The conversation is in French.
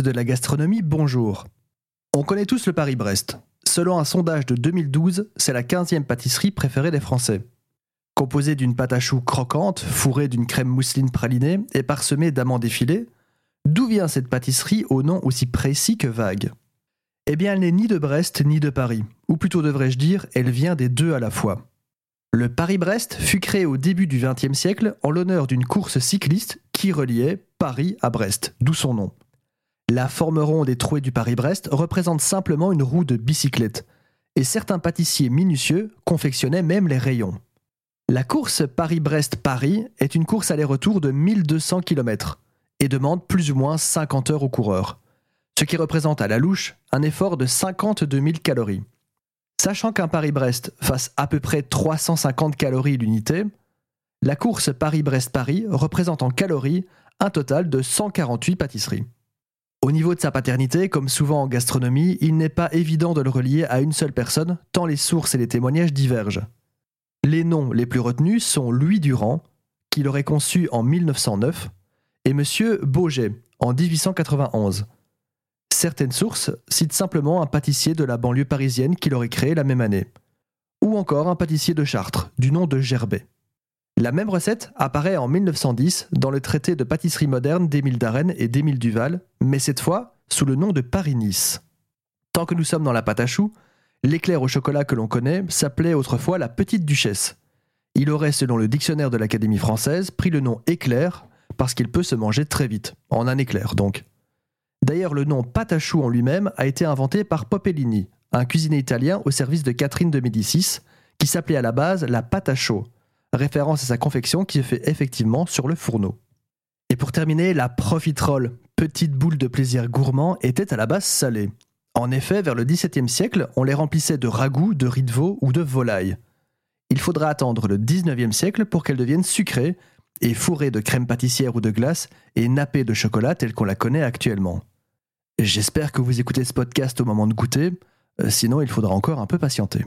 de la gastronomie, bonjour. On connaît tous le Paris-Brest. Selon un sondage de 2012, c'est la 15e pâtisserie préférée des Français. Composée d'une pâte à choux croquante, fourrée d'une crème mousseline pralinée et parsemée d'amandes effilées, d'où vient cette pâtisserie au nom aussi précis que vague? Eh bien, elle n'est ni de Brest ni de Paris, ou plutôt devrais-je dire, elle vient des deux à la fois. Le Paris-Brest fut créé au début du XXe siècle en l'honneur d'une course cycliste qui reliait Paris à Brest, d'où son nom. La forme ronde et trouée du Paris-Brest représente simplement une roue de bicyclette, et certains pâtissiers minutieux confectionnaient même les rayons. La course Paris-Brest-Paris est une course aller-retour de 1200 km et demande plus ou moins 50 heures aux coureurs, ce qui représente à la louche un effort de 52 000 calories. Sachant qu'un Paris-Brest fasse à peu près 350 calories l'unité, la course Paris-Brest-Paris représente en calories un total de 148 pâtisseries. Au niveau de sa paternité, comme souvent en gastronomie, il n'est pas évident de le relier à une seule personne, tant les sources et les témoignages divergent. Les noms les plus retenus sont Louis Durand, qui l'aurait conçu en 1909, et M. Bauget, en 1891. Certaines sources citent simplement un pâtissier de la banlieue parisienne qui l'aurait créé la même année, ou encore un pâtissier de Chartres, du nom de Gerbet. La même recette apparaît en 1910 dans le traité de pâtisserie moderne d'Émile Darène et d'Émile Duval, mais cette fois sous le nom de Paris-Nice. Tant que nous sommes dans la pâte à choux, l'éclair au chocolat que l'on connaît s'appelait autrefois la petite duchesse. Il aurait, selon le dictionnaire de l'Académie française, pris le nom éclair parce qu'il peut se manger très vite, en un éclair donc. D'ailleurs, le nom pâte à en lui-même a été inventé par Popellini, un cuisinier italien au service de Catherine de Médicis, qui s'appelait à la base la pâte à référence à sa confection qui se fait effectivement sur le fourneau. Et pour terminer, la profiterole, petite boule de plaisir gourmand, était à la base salée. En effet, vers le XVIIe siècle, on les remplissait de ragoût, de riz de veau ou de volaille. Il faudra attendre le XIXe siècle pour qu'elles deviennent sucrées et fourrées de crème pâtissière ou de glace et nappées de chocolat telle qu'on la connaît actuellement. J'espère que vous écoutez ce podcast au moment de goûter, euh, sinon il faudra encore un peu patienter.